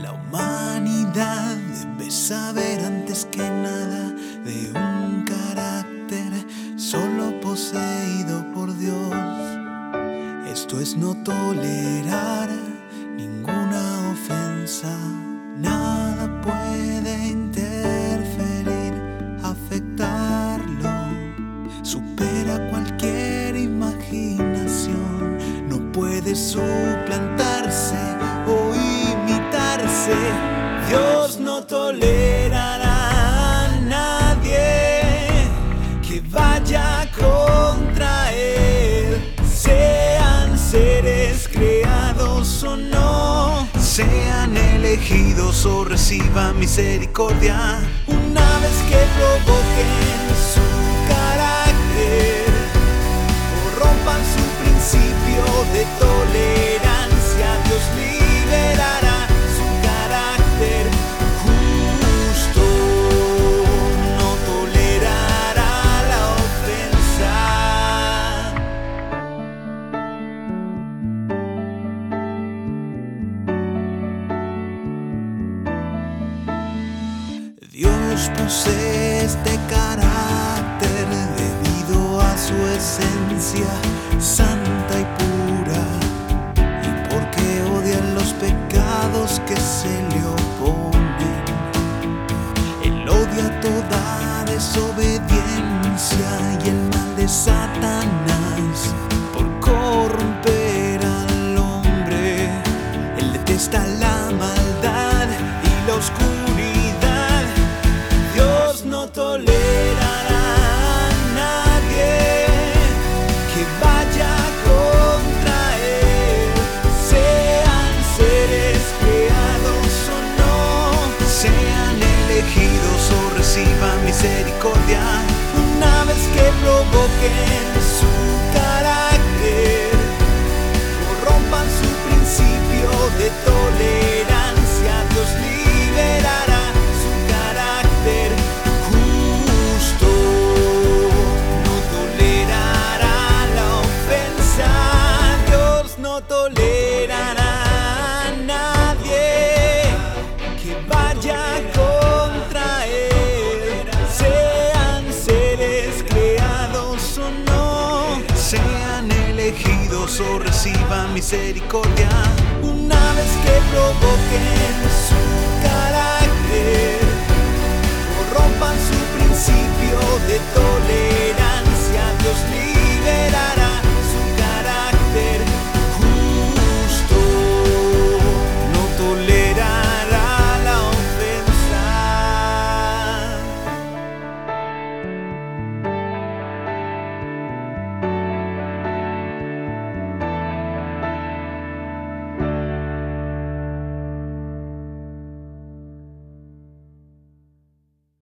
La humanidad debe saber antes que nada de un carácter solo poseído por Dios. Esto es no tolerar ninguna ofensa. Nada puede interferir, afectarlo. Supera cualquier imaginación. No puede suplantarse Dios no tolerará a nadie que vaya contra Él. Sean seres creados o no, sean elegidos o reciban misericordia. Una vez que Dios posee este carácter debido a su esencia santa misericordia. Una vez que provoquen reciban misericordia. Una vez que provoquen su